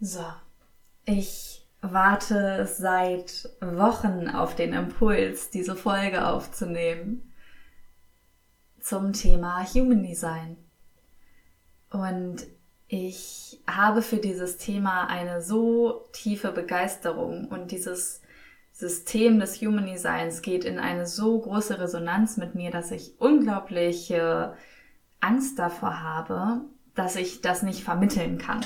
So, ich warte seit Wochen auf den Impuls, diese Folge aufzunehmen zum Thema Human Design. Und ich habe für dieses Thema eine so tiefe Begeisterung und dieses System des Human Designs geht in eine so große Resonanz mit mir, dass ich unglaubliche Angst davor habe, dass ich das nicht vermitteln kann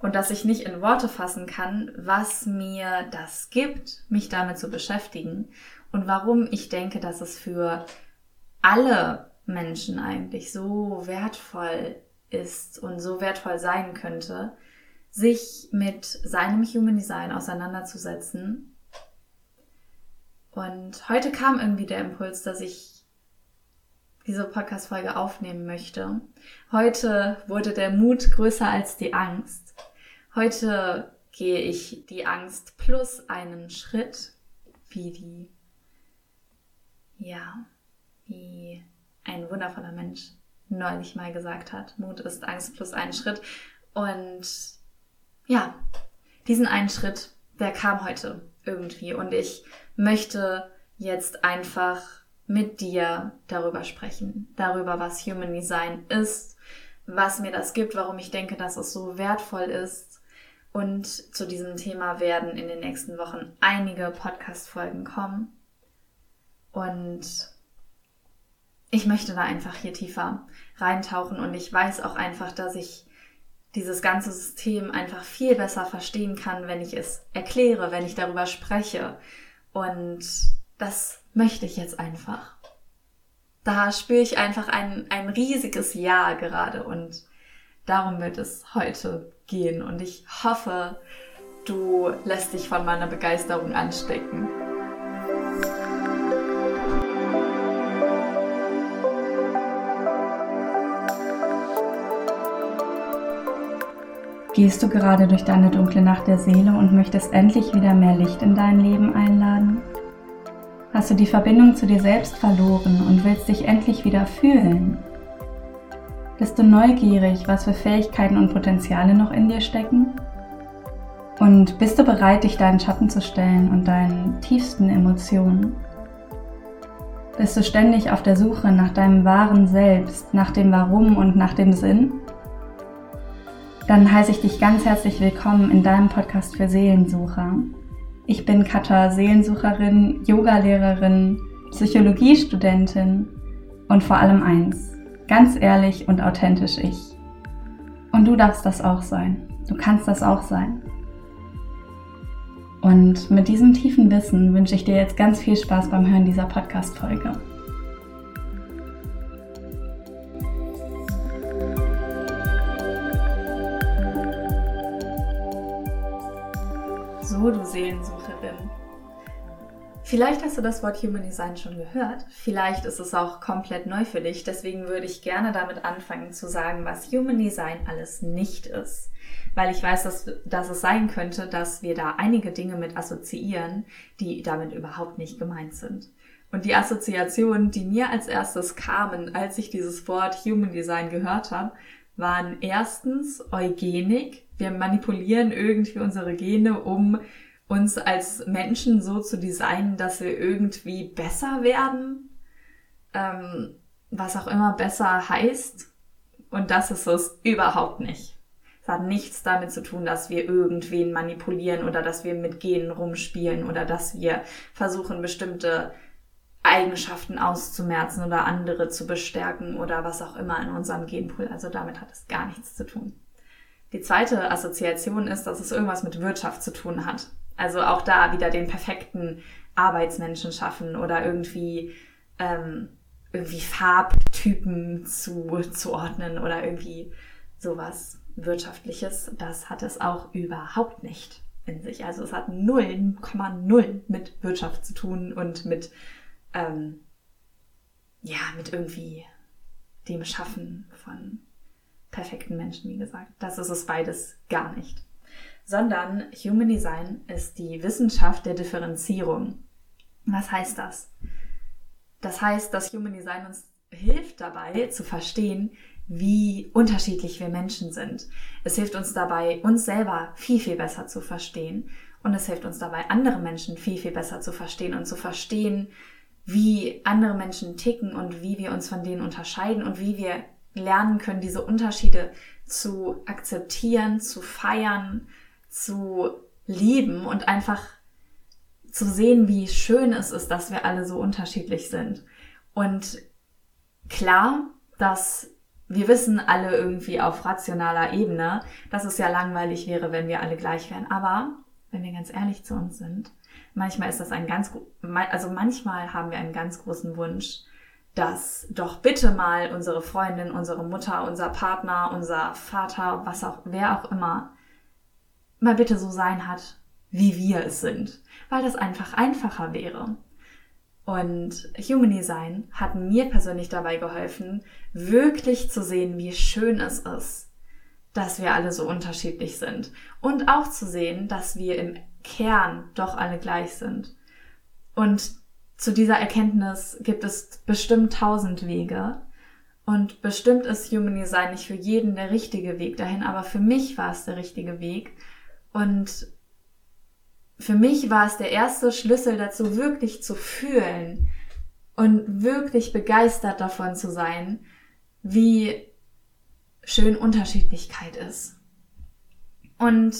und dass ich nicht in Worte fassen kann, was mir das gibt, mich damit zu beschäftigen und warum ich denke, dass es für alle Menschen eigentlich so wertvoll ist und so wertvoll sein könnte, sich mit seinem Human Design auseinanderzusetzen. Und heute kam irgendwie der Impuls, dass ich diese Podcast-Folge aufnehmen möchte. Heute wurde der Mut größer als die Angst. Heute gehe ich die Angst plus einen Schritt, wie die, ja, wie ein wundervoller Mensch neulich mal gesagt hat. Mut ist Angst plus einen Schritt. Und ja, diesen einen Schritt, der kam heute irgendwie. Und ich möchte jetzt einfach mit dir darüber sprechen. Darüber, was Human Design ist, was mir das gibt, warum ich denke, dass es so wertvoll ist und zu diesem Thema werden in den nächsten Wochen einige Podcast-Folgen kommen. Und ich möchte da einfach hier tiefer reintauchen und ich weiß auch einfach, dass ich dieses ganze System einfach viel besser verstehen kann, wenn ich es erkläre, wenn ich darüber spreche. Und das möchte ich jetzt einfach. Da spüre ich einfach ein, ein riesiges Ja gerade und darum wird es heute gehen und ich hoffe, du lässt dich von meiner Begeisterung anstecken. Gehst du gerade durch deine dunkle Nacht der Seele und möchtest endlich wieder mehr Licht in dein Leben einladen? Hast du die Verbindung zu dir selbst verloren und willst dich endlich wieder fühlen? Bist du neugierig, was für Fähigkeiten und Potenziale noch in dir stecken? Und bist du bereit, dich deinen Schatten zu stellen und deinen tiefsten Emotionen? Bist du ständig auf der Suche nach deinem wahren Selbst, nach dem Warum und nach dem Sinn? Dann heiße ich dich ganz herzlich willkommen in deinem Podcast für Seelensucher. Ich bin Katha, Seelensucherin, Yogalehrerin, Psychologiestudentin und vor allem eins, Ganz ehrlich und authentisch ich. Und du darfst das auch sein. Du kannst das auch sein. Und mit diesem tiefen Wissen wünsche ich dir jetzt ganz viel Spaß beim Hören dieser Podcast-Folge. So, du Seelensucherin. Vielleicht hast du das Wort Human Design schon gehört. Vielleicht ist es auch komplett neu für dich. Deswegen würde ich gerne damit anfangen zu sagen, was Human Design alles nicht ist. Weil ich weiß, dass, dass es sein könnte, dass wir da einige Dinge mit assoziieren, die damit überhaupt nicht gemeint sind. Und die Assoziationen, die mir als erstes kamen, als ich dieses Wort Human Design gehört habe, waren erstens Eugenik. Wir manipulieren irgendwie unsere Gene, um uns als Menschen so zu designen, dass wir irgendwie besser werden, ähm, was auch immer besser heißt. Und das ist es überhaupt nicht. Es hat nichts damit zu tun, dass wir irgendwen manipulieren oder dass wir mit Genen rumspielen oder dass wir versuchen, bestimmte Eigenschaften auszumerzen oder andere zu bestärken oder was auch immer in unserem Genpool. Also damit hat es gar nichts zu tun. Die zweite Assoziation ist, dass es irgendwas mit Wirtschaft zu tun hat. Also auch da wieder den perfekten Arbeitsmenschen schaffen oder irgendwie, ähm, irgendwie Farbtypen zu, zu ordnen oder irgendwie sowas Wirtschaftliches. Das hat es auch überhaupt nicht in sich. Also es hat 0,0 mit Wirtschaft zu tun und mit, ähm, ja, mit irgendwie dem Schaffen von perfekten Menschen, wie gesagt. Das ist es beides gar nicht sondern Human Design ist die Wissenschaft der Differenzierung. Was heißt das? Das heißt, dass Human Design uns hilft dabei zu verstehen, wie unterschiedlich wir Menschen sind. Es hilft uns dabei, uns selber viel, viel besser zu verstehen. Und es hilft uns dabei, andere Menschen viel, viel besser zu verstehen und zu verstehen, wie andere Menschen ticken und wie wir uns von denen unterscheiden und wie wir lernen können, diese Unterschiede zu akzeptieren, zu feiern, zu lieben und einfach zu sehen, wie schön es ist, dass wir alle so unterschiedlich sind. Und klar, dass wir wissen alle irgendwie auf rationaler Ebene, dass es ja langweilig wäre, wenn wir alle gleich wären. Aber wenn wir ganz ehrlich zu uns sind, manchmal ist das ein ganz, also manchmal haben wir einen ganz großen Wunsch, dass doch bitte mal unsere Freundin, unsere Mutter, unser Partner, unser Vater, was auch, wer auch immer, mal bitte so sein hat, wie wir es sind, weil das einfach einfacher wäre. Und Human Design hat mir persönlich dabei geholfen, wirklich zu sehen, wie schön es ist, dass wir alle so unterschiedlich sind. Und auch zu sehen, dass wir im Kern doch alle gleich sind. Und zu dieser Erkenntnis gibt es bestimmt tausend Wege. Und bestimmt ist Human Design nicht für jeden der richtige Weg dahin, aber für mich war es der richtige Weg. Und für mich war es der erste Schlüssel dazu, wirklich zu fühlen und wirklich begeistert davon zu sein, wie schön Unterschiedlichkeit ist. Und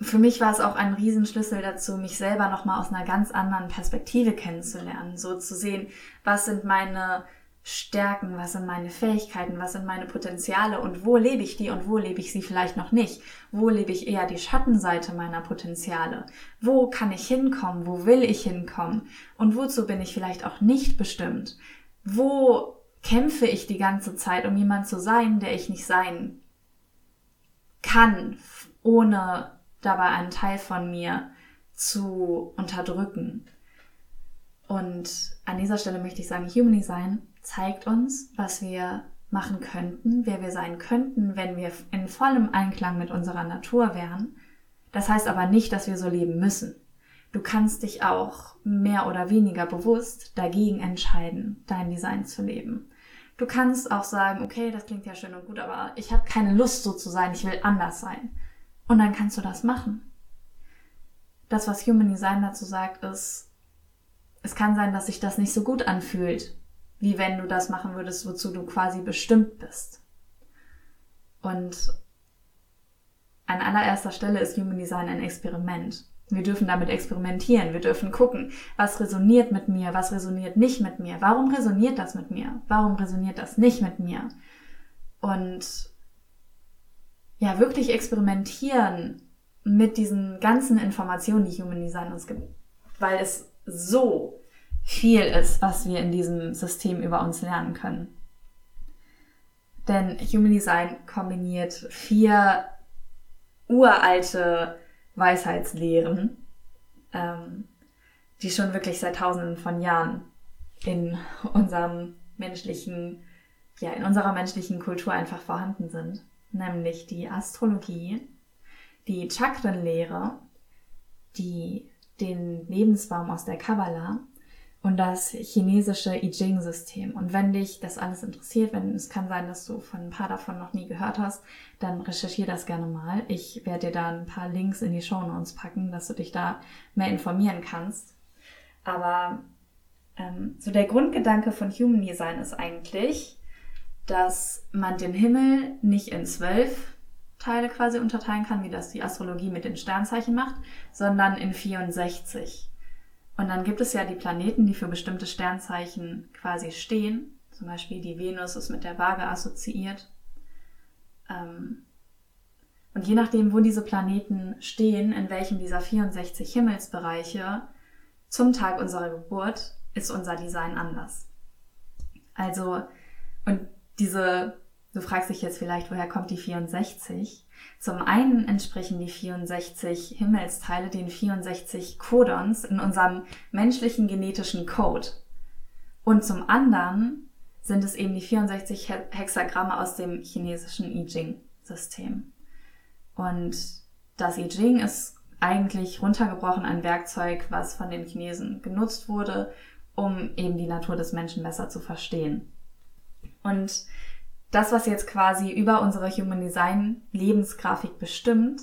für mich war es auch ein Riesenschlüssel dazu, mich selber nochmal aus einer ganz anderen Perspektive kennenzulernen, so zu sehen, was sind meine Stärken, was sind meine Fähigkeiten, was sind meine Potenziale und wo lebe ich die und wo lebe ich sie vielleicht noch nicht? Wo lebe ich eher die Schattenseite meiner Potenziale? Wo kann ich hinkommen? Wo will ich hinkommen? Und wozu bin ich vielleicht auch nicht bestimmt? Wo kämpfe ich die ganze Zeit, um jemand zu sein, der ich nicht sein kann, ohne dabei einen Teil von mir zu unterdrücken? Und an dieser Stelle möchte ich sagen, Human Design zeigt uns, was wir machen könnten, wer wir sein könnten, wenn wir in vollem Einklang mit unserer Natur wären. Das heißt aber nicht, dass wir so leben müssen. Du kannst dich auch mehr oder weniger bewusst dagegen entscheiden, dein Design zu leben. Du kannst auch sagen, okay, das klingt ja schön und gut, aber ich habe keine Lust so zu sein, ich will anders sein. Und dann kannst du das machen. Das, was Human Design dazu sagt, ist, es kann sein, dass sich das nicht so gut anfühlt, wie wenn du das machen würdest, wozu du quasi bestimmt bist. Und an allererster Stelle ist Human Design ein Experiment. Wir dürfen damit experimentieren. Wir dürfen gucken, was resoniert mit mir, was resoniert nicht mit mir. Warum resoniert das mit mir? Warum resoniert das nicht mit mir? Und ja, wirklich experimentieren mit diesen ganzen Informationen, die Human Design uns gibt. Weil es so viel ist, was wir in diesem System über uns lernen können. Denn Human Design kombiniert vier uralte Weisheitslehren, ähm, die schon wirklich seit tausenden von Jahren in unserem menschlichen, ja, in unserer menschlichen Kultur einfach vorhanden sind. Nämlich die Astrologie, die Chakrenlehre, die, den Lebensbaum aus der Kabbalah und das chinesische I Ching-System. Und wenn dich das alles interessiert, wenn es kann sein, dass du von ein paar davon noch nie gehört hast, dann recherchier das gerne mal. Ich werde dir da ein paar Links in die Show Notes packen, dass du dich da mehr informieren kannst. Aber ähm, so der Grundgedanke von Human Design ist eigentlich, dass man den Himmel nicht in zwölf Teile quasi unterteilen kann, wie das die Astrologie mit den Sternzeichen macht, sondern in 64. Und dann gibt es ja die Planeten, die für bestimmte Sternzeichen quasi stehen. Zum Beispiel die Venus ist mit der Waage assoziiert. Ähm, und je nachdem, wo diese Planeten stehen, in welchem dieser 64 Himmelsbereiche, zum Tag unserer Geburt ist unser Design anders. Also, und diese, du fragst dich jetzt vielleicht, woher kommt die 64? Zum einen entsprechen die 64 Himmelsteile den 64 Codons in unserem menschlichen genetischen Code. Und zum anderen sind es eben die 64 Hexagramme aus dem chinesischen I Ching-System. Und das I Ching ist eigentlich runtergebrochen ein Werkzeug, was von den Chinesen genutzt wurde, um eben die Natur des Menschen besser zu verstehen. Und das, was jetzt quasi über unsere Human Design Lebensgrafik bestimmt,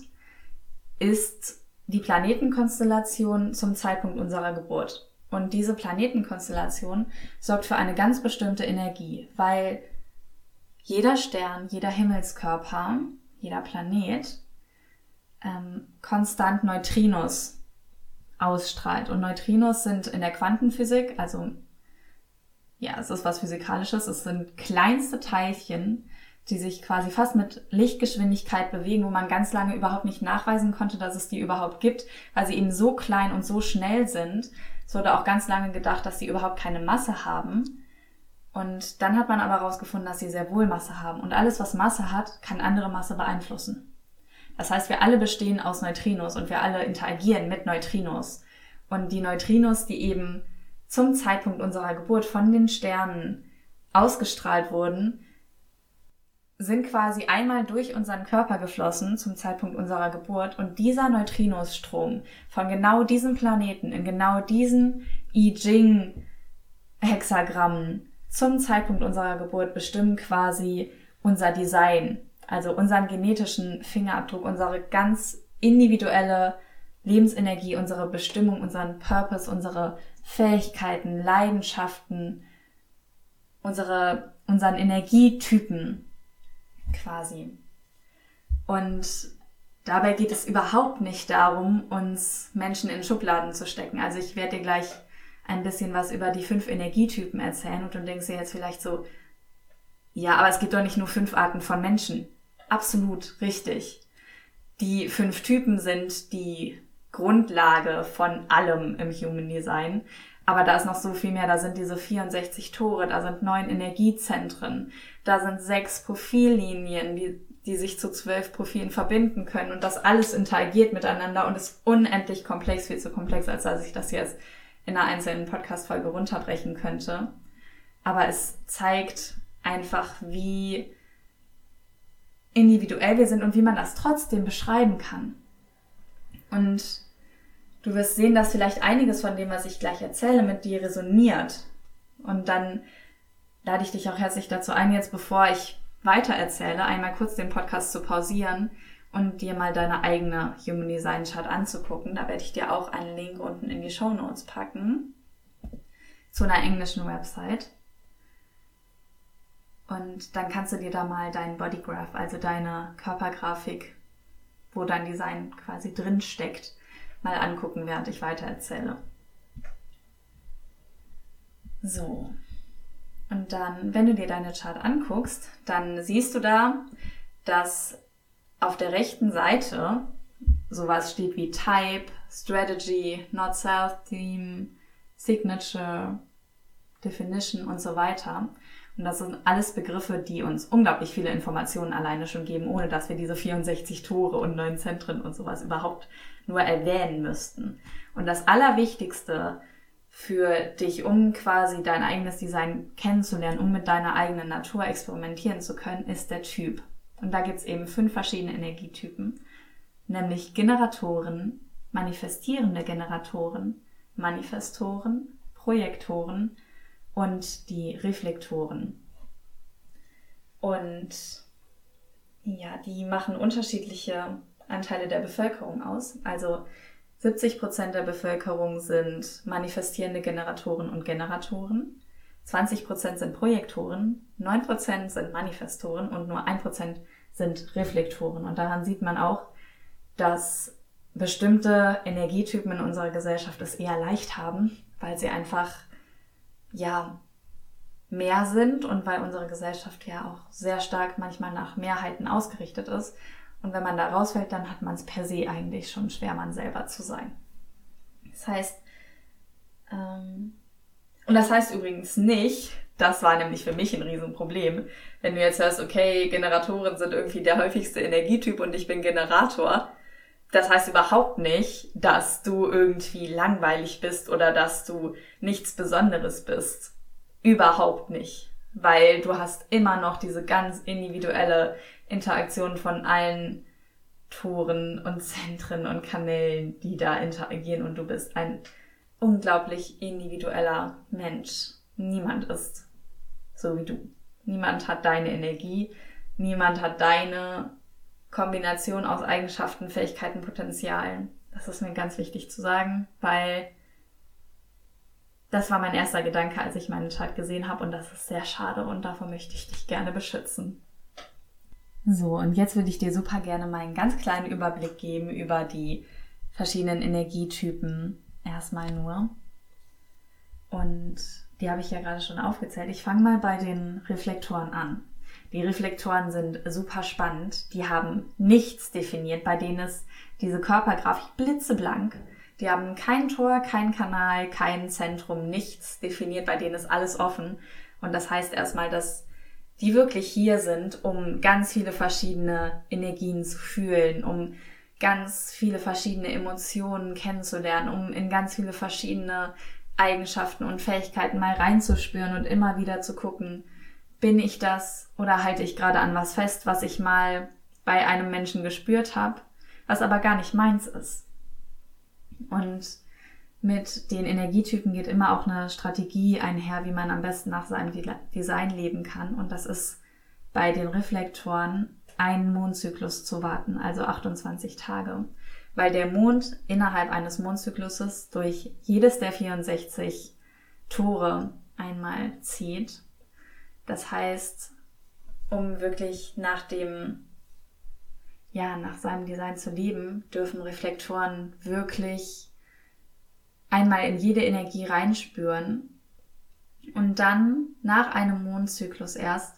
ist die Planetenkonstellation zum Zeitpunkt unserer Geburt. Und diese Planetenkonstellation sorgt für eine ganz bestimmte Energie, weil jeder Stern, jeder Himmelskörper, jeder Planet ähm, konstant Neutrinos ausstrahlt. Und Neutrinos sind in der Quantenphysik, also ja, es ist was Physikalisches, es sind kleinste Teilchen, die sich quasi fast mit Lichtgeschwindigkeit bewegen, wo man ganz lange überhaupt nicht nachweisen konnte, dass es die überhaupt gibt, weil sie eben so klein und so schnell sind. Es wurde auch ganz lange gedacht, dass sie überhaupt keine Masse haben. Und dann hat man aber herausgefunden, dass sie sehr wohl Masse haben. Und alles, was Masse hat, kann andere Masse beeinflussen. Das heißt, wir alle bestehen aus Neutrinos und wir alle interagieren mit Neutrinos. Und die Neutrinos, die eben zum Zeitpunkt unserer Geburt von den Sternen ausgestrahlt wurden, sind quasi einmal durch unseren Körper geflossen zum Zeitpunkt unserer Geburt und dieser Neutrinosstrom von genau diesem Planeten in genau diesen I Ching Hexagrammen zum Zeitpunkt unserer Geburt bestimmen quasi unser Design, also unseren genetischen Fingerabdruck, unsere ganz individuelle Lebensenergie, unsere Bestimmung, unseren Purpose, unsere Fähigkeiten, Leidenschaften, unsere, unseren Energietypen quasi. Und dabei geht es überhaupt nicht darum, uns Menschen in Schubladen zu stecken. Also ich werde dir gleich ein bisschen was über die fünf Energietypen erzählen und du denkst dir jetzt vielleicht so, ja, aber es gibt doch nicht nur fünf Arten von Menschen. Absolut richtig. Die fünf Typen sind die Grundlage von allem im Human Design. Aber da ist noch so viel mehr. Da sind diese 64 Tore, da sind neun Energiezentren, da sind sechs Profillinien, die, die sich zu zwölf Profilen verbinden können. Und das alles interagiert miteinander und ist unendlich komplex, viel zu komplex, als dass ich das jetzt in einer einzelnen Podcast-Folge runterbrechen könnte. Aber es zeigt einfach, wie individuell wir sind und wie man das trotzdem beschreiben kann. Und Du wirst sehen, dass vielleicht einiges von dem, was ich gleich erzähle, mit dir resoniert. Und dann lade ich dich auch herzlich dazu ein, jetzt bevor ich weiter erzähle, einmal kurz den Podcast zu pausieren und dir mal deine eigene Human Design Chart anzugucken. Da werde ich dir auch einen Link unten in die Show Notes packen zu einer englischen Website. Und dann kannst du dir da mal deinen Bodygraph, also deine Körpergrafik, wo dein Design quasi drin steckt, mal angucken, während ich weiter erzähle. So. Und dann, wenn du dir deine Chart anguckst, dann siehst du da, dass auf der rechten Seite sowas steht wie Type, Strategy, Not Self Theme, Signature, Definition und so weiter. Und das sind alles Begriffe, die uns unglaublich viele Informationen alleine schon geben, ohne dass wir diese 64 Tore und neun Zentren und sowas überhaupt nur erwähnen müssten. Und das Allerwichtigste für dich, um quasi dein eigenes Design kennenzulernen, um mit deiner eigenen Natur experimentieren zu können, ist der Typ. Und da gibt's eben fünf verschiedene Energietypen, nämlich Generatoren, manifestierende Generatoren, Manifestoren, Projektoren und die Reflektoren. Und ja, die machen unterschiedliche Anteile der Bevölkerung aus. Also 70 Prozent der Bevölkerung sind manifestierende Generatoren und Generatoren. 20 Prozent sind Projektoren, 9 Prozent sind Manifestoren und nur 1 Prozent sind Reflektoren. Und daran sieht man auch, dass bestimmte Energietypen in unserer Gesellschaft es eher leicht haben, weil sie einfach, ja, mehr sind und weil unsere Gesellschaft ja auch sehr stark manchmal nach Mehrheiten ausgerichtet ist und wenn man da rausfällt, dann hat man es per se eigentlich schon schwer, man selber zu sein. Das heißt, ähm, und das heißt übrigens nicht, das war nämlich für mich ein Riesenproblem, wenn du jetzt hörst, okay, Generatoren sind irgendwie der häufigste Energietyp und ich bin Generator. Das heißt überhaupt nicht, dass du irgendwie langweilig bist oder dass du nichts Besonderes bist. Überhaupt nicht. Weil du hast immer noch diese ganz individuelle Interaktion von allen Toren und Zentren und Kanälen, die da interagieren und du bist ein unglaublich individueller Mensch. Niemand ist so wie du. Niemand hat deine Energie. Niemand hat deine Kombination aus Eigenschaften, Fähigkeiten, Potenzialen. Das ist mir ganz wichtig zu sagen, weil das war mein erster Gedanke, als ich meinen Chart gesehen habe und das ist sehr schade und davor möchte ich dich gerne beschützen. So, und jetzt würde ich dir super gerne mal einen ganz kleinen Überblick geben über die verschiedenen Energietypen erstmal nur. Und die habe ich ja gerade schon aufgezählt. Ich fange mal bei den Reflektoren an. Die Reflektoren sind super spannend. Die haben nichts definiert, bei denen ist diese Körpergrafik blitzeblank. Die haben kein Tor, kein Kanal, kein Zentrum, nichts definiert, bei denen ist alles offen. Und das heißt erstmal, dass die wirklich hier sind, um ganz viele verschiedene Energien zu fühlen, um ganz viele verschiedene Emotionen kennenzulernen, um in ganz viele verschiedene Eigenschaften und Fähigkeiten mal reinzuspüren und immer wieder zu gucken, bin ich das oder halte ich gerade an was fest, was ich mal bei einem Menschen gespürt habe, was aber gar nicht meins ist. Und mit den Energietypen geht immer auch eine Strategie einher, wie man am besten nach seinem Design leben kann. Und das ist bei den Reflektoren einen Mondzyklus zu warten, also 28 Tage. Weil der Mond innerhalb eines Mondzykluses durch jedes der 64 Tore einmal zieht. Das heißt, um wirklich nach dem, ja, nach seinem Design zu leben, dürfen Reflektoren wirklich einmal in jede Energie reinspüren und dann nach einem Mondzyklus erst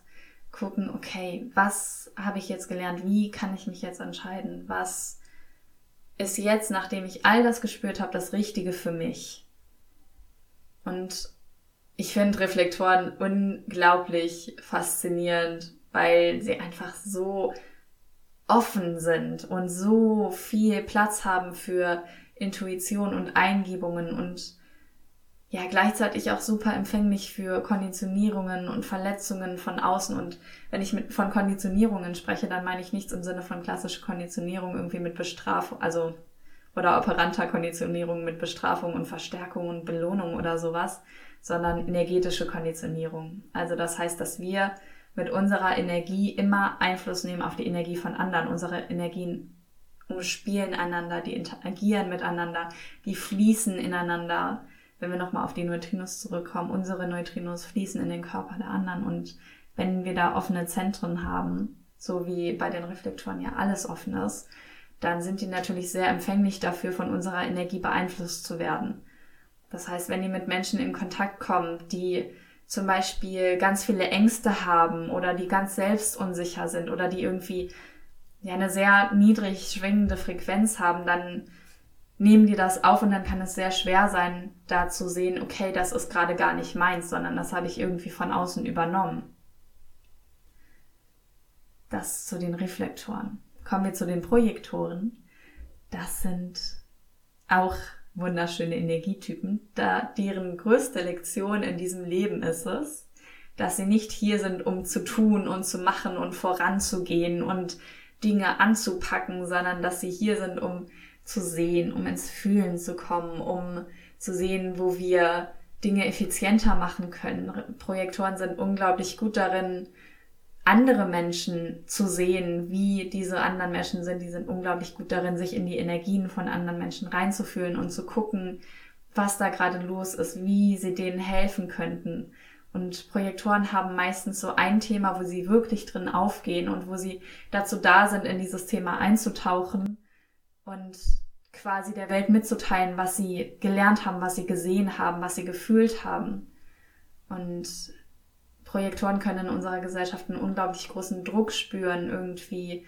gucken, okay, was habe ich jetzt gelernt? Wie kann ich mich jetzt entscheiden? Was ist jetzt, nachdem ich all das gespürt habe, das Richtige für mich? Und ich finde Reflektoren unglaublich faszinierend, weil sie einfach so offen sind und so viel Platz haben für Intuition und Eingebungen und ja gleichzeitig auch super empfänglich für Konditionierungen und Verletzungen von außen. Und wenn ich mit, von Konditionierungen spreche, dann meine ich nichts im Sinne von klassischer Konditionierung irgendwie mit Bestrafung, also oder operanter Konditionierung mit Bestrafung und Verstärkung und Belohnung oder sowas, sondern energetische Konditionierung. Also das heißt, dass wir mit unserer Energie immer Einfluss nehmen auf die Energie von anderen, unsere Energien umspielen einander, die interagieren miteinander, die fließen ineinander. Wenn wir nochmal auf die Neutrinos zurückkommen, unsere Neutrinos fließen in den Körper der anderen und wenn wir da offene Zentren haben, so wie bei den Reflektoren ja alles offen ist, dann sind die natürlich sehr empfänglich dafür, von unserer Energie beeinflusst zu werden. Das heißt, wenn die mit Menschen in Kontakt kommen, die zum Beispiel ganz viele Ängste haben oder die ganz selbstunsicher sind oder die irgendwie ja eine sehr niedrig schwingende Frequenz haben, dann nehmen die das auf und dann kann es sehr schwer sein, da zu sehen, okay, das ist gerade gar nicht meins, sondern das habe ich irgendwie von außen übernommen. Das zu den Reflektoren. Kommen wir zu den Projektoren. Das sind auch wunderschöne Energietypen, da deren größte Lektion in diesem Leben ist es, dass sie nicht hier sind, um zu tun und zu machen und voranzugehen und Dinge anzupacken, sondern dass sie hier sind, um zu sehen, um ins Fühlen zu kommen, um zu sehen, wo wir Dinge effizienter machen können. Projektoren sind unglaublich gut darin, andere Menschen zu sehen, wie diese anderen Menschen sind. Die sind unglaublich gut darin, sich in die Energien von anderen Menschen reinzufühlen und zu gucken, was da gerade los ist, wie sie denen helfen könnten. Und Projektoren haben meistens so ein Thema, wo sie wirklich drin aufgehen und wo sie dazu da sind, in dieses Thema einzutauchen und quasi der Welt mitzuteilen, was sie gelernt haben, was sie gesehen haben, was sie gefühlt haben. Und Projektoren können in unserer Gesellschaft einen unglaublich großen Druck spüren, irgendwie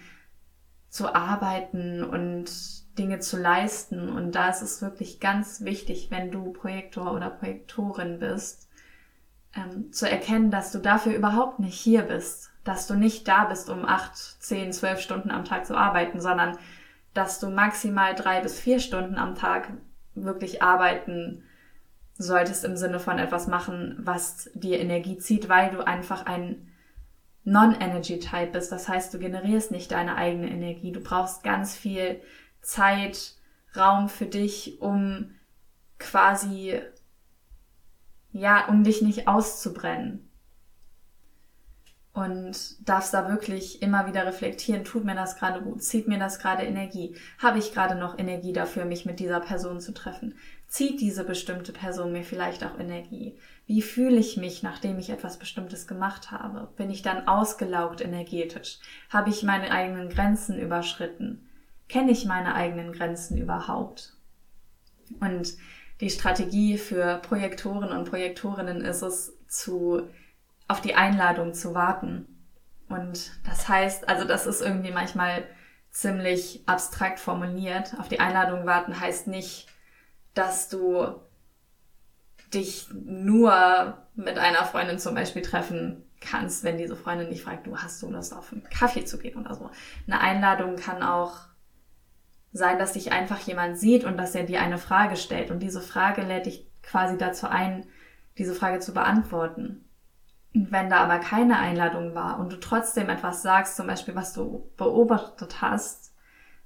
zu arbeiten und Dinge zu leisten. Und da ist es wirklich ganz wichtig, wenn du Projektor oder Projektorin bist, ähm, zu erkennen, dass du dafür überhaupt nicht hier bist, dass du nicht da bist, um acht, zehn, zwölf Stunden am Tag zu arbeiten, sondern dass du maximal drei bis vier Stunden am Tag wirklich arbeiten solltest im Sinne von etwas machen, was dir Energie zieht, weil du einfach ein Non-Energy-Type bist. Das heißt, du generierst nicht deine eigene Energie. Du brauchst ganz viel Zeit, Raum für dich, um quasi, ja, um dich nicht auszubrennen. und darfst da wirklich immer wieder reflektieren, tut mir das gerade gut, zieht mir das gerade Energie, habe ich gerade noch Energie dafür, mich mit dieser Person zu treffen, zieht diese bestimmte Person mir vielleicht auch Energie, wie fühle ich mich, nachdem ich etwas Bestimmtes gemacht habe, bin ich dann ausgelaugt energetisch, habe ich meine eigenen Grenzen überschritten, kenne ich meine eigenen Grenzen überhaupt? Und die Strategie für Projektoren und Projektorinnen ist es, zu, auf die Einladung zu warten. Und das heißt, also das ist irgendwie manchmal ziemlich abstrakt formuliert. Auf die Einladung warten heißt nicht, dass du dich nur mit einer Freundin zum Beispiel treffen kannst, wenn diese Freundin dich fragt, du hast du Lust auf einen Kaffee zu gehen oder so. Eine Einladung kann auch sein, dass dich einfach jemand sieht und dass er dir eine Frage stellt. Und diese Frage lädt dich quasi dazu ein, diese Frage zu beantworten. Und wenn da aber keine Einladung war und du trotzdem etwas sagst, zum Beispiel, was du beobachtet hast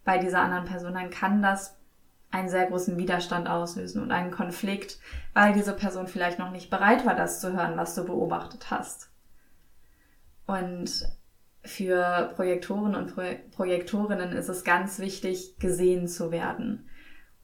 bei dieser anderen Person, dann kann das einen sehr großen Widerstand auslösen und einen Konflikt, weil diese Person vielleicht noch nicht bereit war, das zu hören, was du beobachtet hast. Und für Projektoren und Pro Projektorinnen ist es ganz wichtig, gesehen zu werden.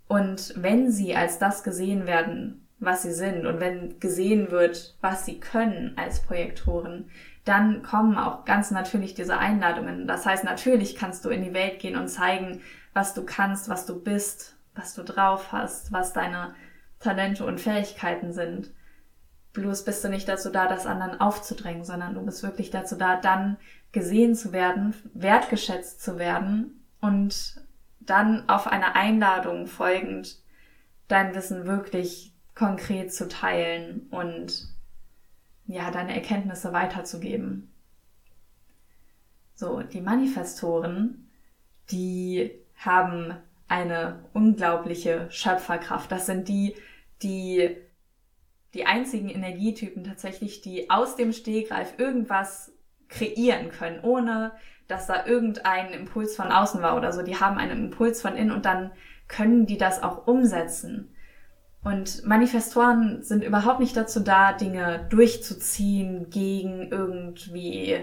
Und wenn sie als das gesehen werden, was sie sind, und wenn gesehen wird, was sie können als Projektoren, dann kommen auch ganz natürlich diese Einladungen. Das heißt, natürlich kannst du in die Welt gehen und zeigen, was du kannst, was du bist, was du drauf hast, was deine Talente und Fähigkeiten sind. Bloß bist du nicht dazu da, das anderen aufzudrängen, sondern du bist wirklich dazu da, dann gesehen zu werden, wertgeschätzt zu werden und dann auf eine Einladung folgend dein Wissen wirklich konkret zu teilen und ja, deine Erkenntnisse weiterzugeben. So, die Manifestoren, die haben eine unglaubliche Schöpferkraft. Das sind die, die die einzigen Energietypen tatsächlich, die aus dem Stehgreif irgendwas kreieren können, ohne dass da irgendein Impuls von außen war oder so. Die haben einen Impuls von innen und dann können die das auch umsetzen. Und Manifestoren sind überhaupt nicht dazu da, Dinge durchzuziehen gegen irgendwie,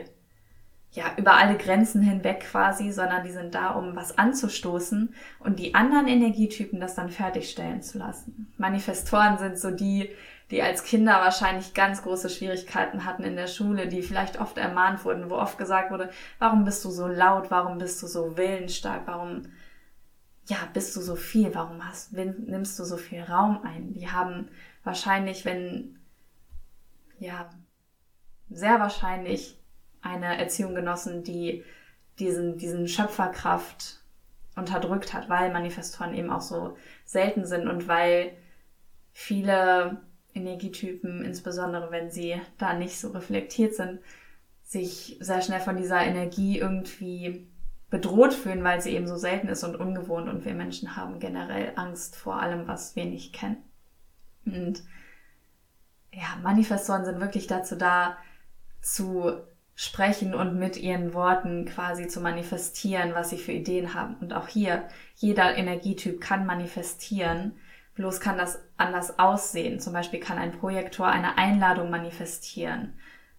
ja, über alle Grenzen hinweg quasi, sondern die sind da, um was anzustoßen und die anderen Energietypen das dann fertigstellen zu lassen. Manifestoren sind so die, die als Kinder wahrscheinlich ganz große Schwierigkeiten hatten in der Schule, die vielleicht oft ermahnt wurden, wo oft gesagt wurde, warum bist du so laut, warum bist du so willensstark, warum ja, bist du so viel, warum hast, nimmst du so viel Raum ein? Die haben wahrscheinlich, wenn, ja, sehr wahrscheinlich eine Erziehung genossen, die diesen, diesen Schöpferkraft unterdrückt hat, weil Manifestoren eben auch so selten sind und weil viele Energietypen, insbesondere wenn sie da nicht so reflektiert sind, sich sehr schnell von dieser Energie irgendwie bedroht fühlen, weil sie eben so selten ist und ungewohnt und wir Menschen haben generell Angst vor allem, was wir nicht kennen. Und ja, Manifestoren sind wirklich dazu da, zu sprechen und mit ihren Worten quasi zu manifestieren, was sie für Ideen haben. Und auch hier, jeder Energietyp kann manifestieren Bloß kann das anders aussehen. Zum Beispiel kann ein Projektor eine Einladung manifestieren.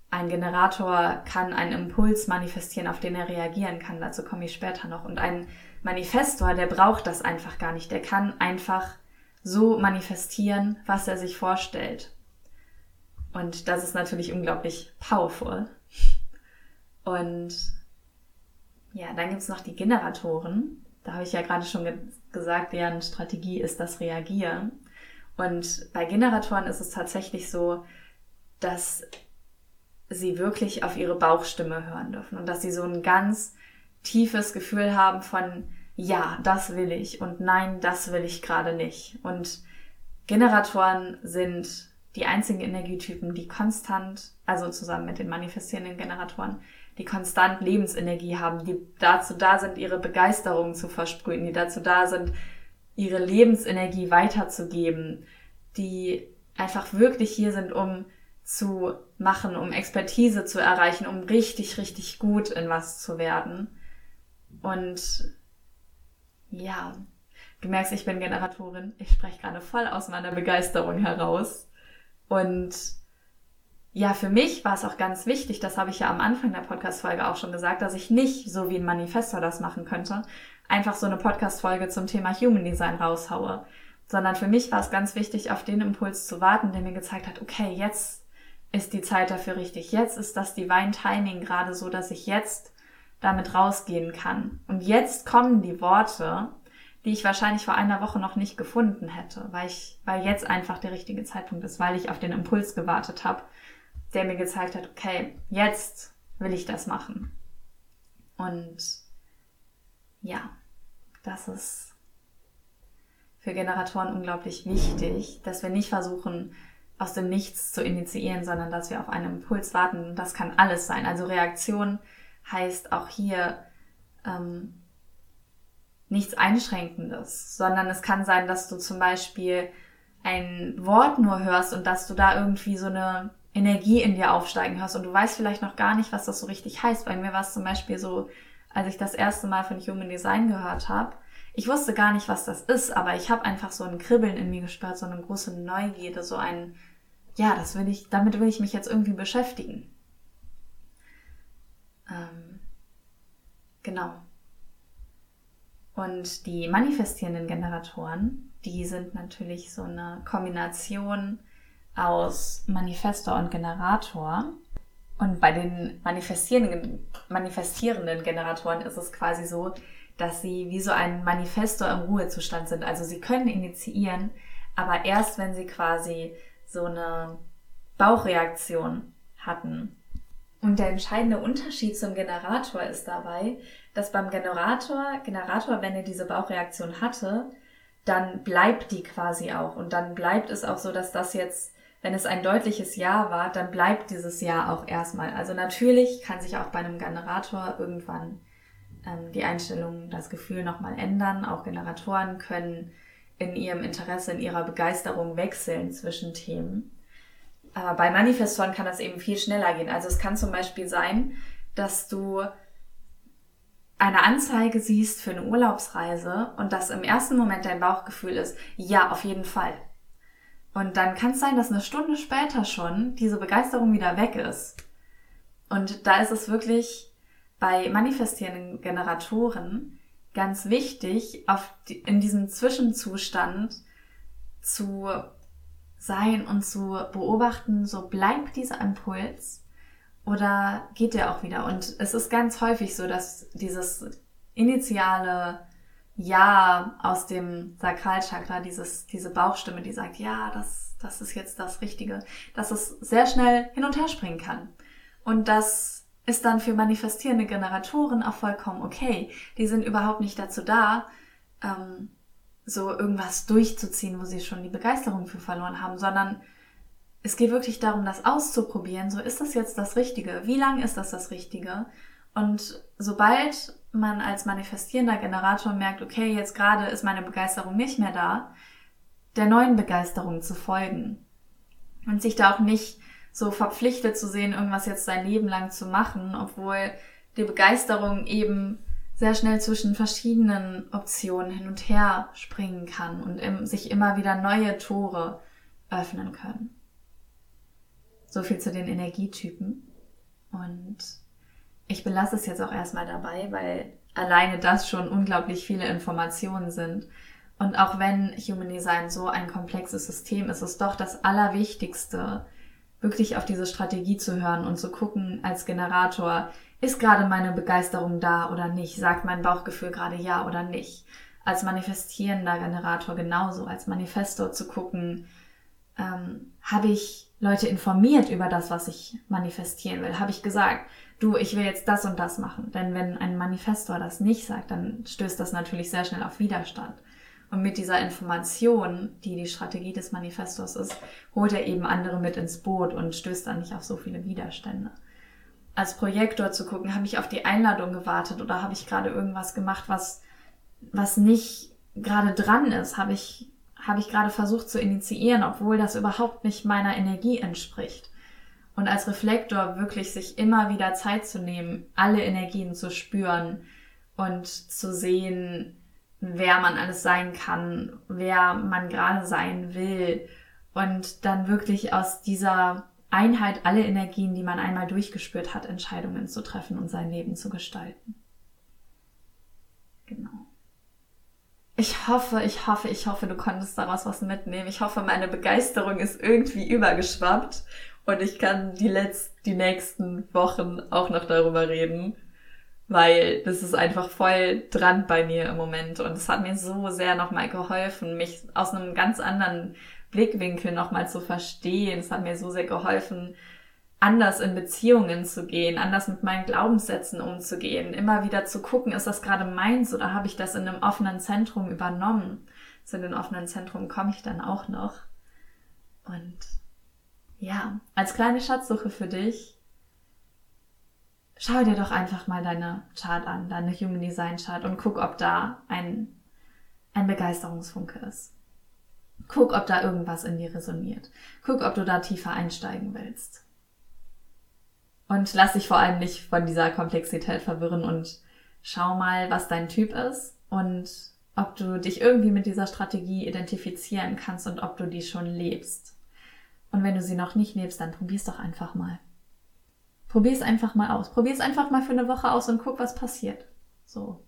Ein Generator kann einen Impuls manifestieren, auf den er reagieren kann. Dazu komme ich später noch. Und ein Manifestor, der braucht das einfach gar nicht. Der kann einfach so manifestieren, was er sich vorstellt. Und das ist natürlich unglaublich powerful. Und ja, dann gibt's noch die Generatoren da habe ich ja gerade schon gesagt, deren Strategie ist das Reagieren. Und bei Generatoren ist es tatsächlich so, dass sie wirklich auf ihre Bauchstimme hören dürfen und dass sie so ein ganz tiefes Gefühl haben von ja, das will ich und nein, das will ich gerade nicht. Und Generatoren sind die einzigen Energietypen, die konstant, also zusammen mit den manifestierenden Generatoren, die konstant Lebensenergie haben, die dazu da sind, ihre Begeisterung zu versprühen, die dazu da sind, ihre Lebensenergie weiterzugeben, die einfach wirklich hier sind, um zu machen, um Expertise zu erreichen, um richtig, richtig gut in was zu werden. Und ja, du merkst, ich bin Generatorin. Ich spreche gerade voll aus meiner Begeisterung heraus. Und ja, für mich war es auch ganz wichtig, das habe ich ja am Anfang der Podcast-Folge auch schon gesagt, dass ich nicht, so wie ein Manifestor das machen könnte, einfach so eine Podcast-Folge zum Thema Human Design raushaue. Sondern für mich war es ganz wichtig, auf den Impuls zu warten, der mir gezeigt hat, okay, jetzt ist die Zeit dafür richtig. Jetzt ist das Divine Timing gerade so, dass ich jetzt damit rausgehen kann. Und jetzt kommen die Worte, die ich wahrscheinlich vor einer Woche noch nicht gefunden hätte, weil ich, weil jetzt einfach der richtige Zeitpunkt ist, weil ich auf den Impuls gewartet habe der mir gezeigt hat, okay, jetzt will ich das machen. Und ja, das ist für Generatoren unglaublich wichtig, dass wir nicht versuchen, aus dem Nichts zu initiieren, sondern dass wir auf einen Impuls warten. Das kann alles sein. Also Reaktion heißt auch hier ähm, nichts Einschränkendes, sondern es kann sein, dass du zum Beispiel ein Wort nur hörst und dass du da irgendwie so eine Energie in dir aufsteigen hörst und du weißt vielleicht noch gar nicht, was das so richtig heißt. Bei mir war es zum Beispiel so, als ich das erste Mal von Human Design gehört habe, ich wusste gar nicht, was das ist, aber ich habe einfach so ein Kribbeln in mir gespürt, so eine große Neugierde, so ein, ja, das will ich, damit will ich mich jetzt irgendwie beschäftigen. Ähm, genau. Und die manifestierenden Generatoren, die sind natürlich so eine Kombination aus Manifestor und Generator. Und bei den manifestierenden, manifestierenden Generatoren ist es quasi so, dass sie wie so ein Manifestor im Ruhezustand sind. Also sie können initiieren, aber erst wenn sie quasi so eine Bauchreaktion hatten. Und der entscheidende Unterschied zum Generator ist dabei, dass beim Generator, Generator, wenn er diese Bauchreaktion hatte, dann bleibt die quasi auch. Und dann bleibt es auch so, dass das jetzt wenn es ein deutliches Ja war, dann bleibt dieses Ja auch erstmal. Also natürlich kann sich auch bei einem Generator irgendwann ähm, die Einstellung, das Gefühl nochmal ändern. Auch Generatoren können in ihrem Interesse, in ihrer Begeisterung wechseln zwischen Themen. Aber bei Manifestoren kann das eben viel schneller gehen. Also es kann zum Beispiel sein, dass du eine Anzeige siehst für eine Urlaubsreise und dass im ersten Moment dein Bauchgefühl ist, ja, auf jeden Fall. Und dann kann es sein, dass eine Stunde später schon diese Begeisterung wieder weg ist. Und da ist es wirklich bei manifestierenden Generatoren ganz wichtig, die, in diesem Zwischenzustand zu sein und zu beobachten, so bleibt dieser Impuls oder geht der auch wieder? Und es ist ganz häufig so, dass dieses initiale ja aus dem Sakralchakra, dieses, diese Bauchstimme, die sagt, ja, das, das ist jetzt das Richtige, dass es sehr schnell hin und her springen kann. Und das ist dann für manifestierende Generatoren auch vollkommen okay. Die sind überhaupt nicht dazu da, ähm, so irgendwas durchzuziehen, wo sie schon die Begeisterung für verloren haben, sondern es geht wirklich darum, das auszuprobieren. So ist das jetzt das Richtige? Wie lang ist das das Richtige? Und sobald man als manifestierender Generator merkt, okay, jetzt gerade ist meine Begeisterung nicht mehr da, der neuen Begeisterung zu folgen. Und sich da auch nicht so verpflichtet zu sehen, irgendwas jetzt sein Leben lang zu machen, obwohl die Begeisterung eben sehr schnell zwischen verschiedenen Optionen hin und her springen kann und sich immer wieder neue Tore öffnen können. So viel zu den Energietypen. Und ich belasse es jetzt auch erstmal dabei, weil alleine das schon unglaublich viele Informationen sind. Und auch wenn Human Design so ein komplexes System ist, ist es doch das Allerwichtigste, wirklich auf diese Strategie zu hören und zu gucken als Generator, ist gerade meine Begeisterung da oder nicht? Sagt mein Bauchgefühl gerade ja oder nicht? Als manifestierender Generator genauso, als Manifestor zu gucken, ähm, habe ich Leute informiert über das, was ich manifestieren will? Habe ich gesagt, du, ich will jetzt das und das machen. Denn wenn ein Manifestor das nicht sagt, dann stößt das natürlich sehr schnell auf Widerstand. Und mit dieser Information, die die Strategie des Manifestors ist, holt er eben andere mit ins Boot und stößt dann nicht auf so viele Widerstände. Als Projektor zu gucken, habe ich auf die Einladung gewartet oder habe ich gerade irgendwas gemacht, was, was nicht gerade dran ist? Habe ich, habe ich gerade versucht zu initiieren, obwohl das überhaupt nicht meiner Energie entspricht? Und als Reflektor wirklich sich immer wieder Zeit zu nehmen, alle Energien zu spüren und zu sehen, wer man alles sein kann, wer man gerade sein will und dann wirklich aus dieser Einheit alle Energien, die man einmal durchgespürt hat, Entscheidungen zu treffen und sein Leben zu gestalten. Genau. Ich hoffe, ich hoffe, ich hoffe, du konntest daraus was mitnehmen. Ich hoffe, meine Begeisterung ist irgendwie übergeschwappt und ich kann die letzten, die nächsten Wochen auch noch darüber reden, weil das ist einfach voll dran bei mir im Moment und es hat mir so sehr nochmal geholfen, mich aus einem ganz anderen Blickwinkel nochmal zu verstehen. Es hat mir so sehr geholfen, anders in Beziehungen zu gehen, anders mit meinen Glaubenssätzen umzugehen, immer wieder zu gucken, ist das gerade meins oder habe ich das in einem offenen Zentrum übernommen? Zu den offenen Zentrum komme ich dann auch noch. Und ja, als kleine Schatzsuche für dich, schau dir doch einfach mal deine Chart an, deine Human Design Chart und guck, ob da ein, ein Begeisterungsfunke ist. Guck, ob da irgendwas in dir resoniert. Guck, ob du da tiefer einsteigen willst. Und lass dich vor allem nicht von dieser Komplexität verwirren und schau mal, was dein Typ ist und ob du dich irgendwie mit dieser Strategie identifizieren kannst und ob du die schon lebst. Und wenn du sie noch nicht lebst, dann probier's doch einfach mal. Probier's einfach mal aus. Probier's einfach mal für eine Woche aus und guck, was passiert. So.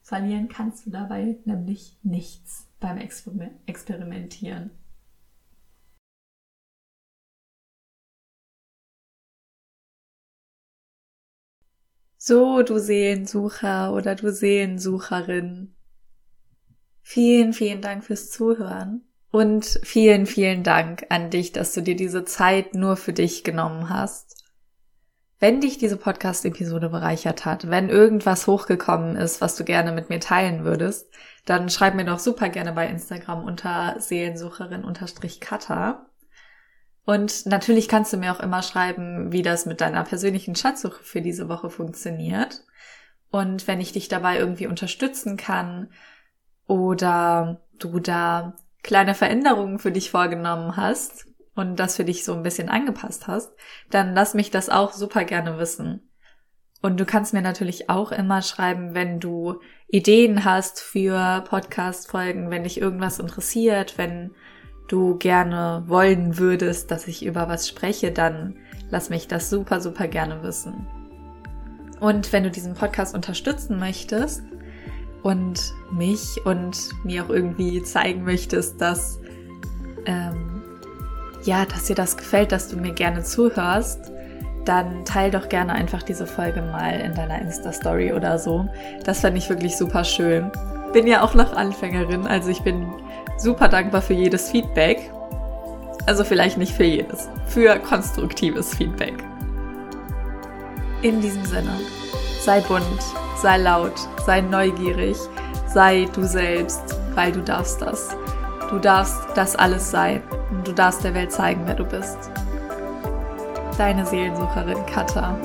Verlieren kannst du dabei nämlich nichts beim Experimentieren. So, du Seelensucher oder du Seelensucherin. Vielen, vielen Dank fürs Zuhören und vielen, vielen Dank an dich, dass du dir diese Zeit nur für dich genommen hast. Wenn dich diese Podcast-Episode bereichert hat, wenn irgendwas hochgekommen ist, was du gerne mit mir teilen würdest, dann schreib mir doch super gerne bei Instagram unter Seelensucherin-Kata. Und natürlich kannst du mir auch immer schreiben, wie das mit deiner persönlichen Schatzsuche für diese Woche funktioniert. Und wenn ich dich dabei irgendwie unterstützen kann oder du da kleine Veränderungen für dich vorgenommen hast und das für dich so ein bisschen angepasst hast, dann lass mich das auch super gerne wissen. Und du kannst mir natürlich auch immer schreiben, wenn du Ideen hast für Podcast-Folgen, wenn dich irgendwas interessiert, wenn du gerne wollen würdest, dass ich über was spreche, dann lass mich das super, super gerne wissen. Und wenn du diesen Podcast unterstützen möchtest und mich und mir auch irgendwie zeigen möchtest, dass, ähm, ja, dass dir das gefällt, dass du mir gerne zuhörst, dann teil doch gerne einfach diese Folge mal in deiner Insta-Story oder so. Das fände ich wirklich super schön. Bin ja auch noch Anfängerin, also ich bin super dankbar für jedes Feedback. Also vielleicht nicht für jedes, für konstruktives Feedback. In diesem Sinne, sei bunt, sei laut, sei neugierig, sei du selbst, weil du darfst das. Du darfst das alles sein und du darfst der Welt zeigen, wer du bist. Deine Seelensucherin Katha.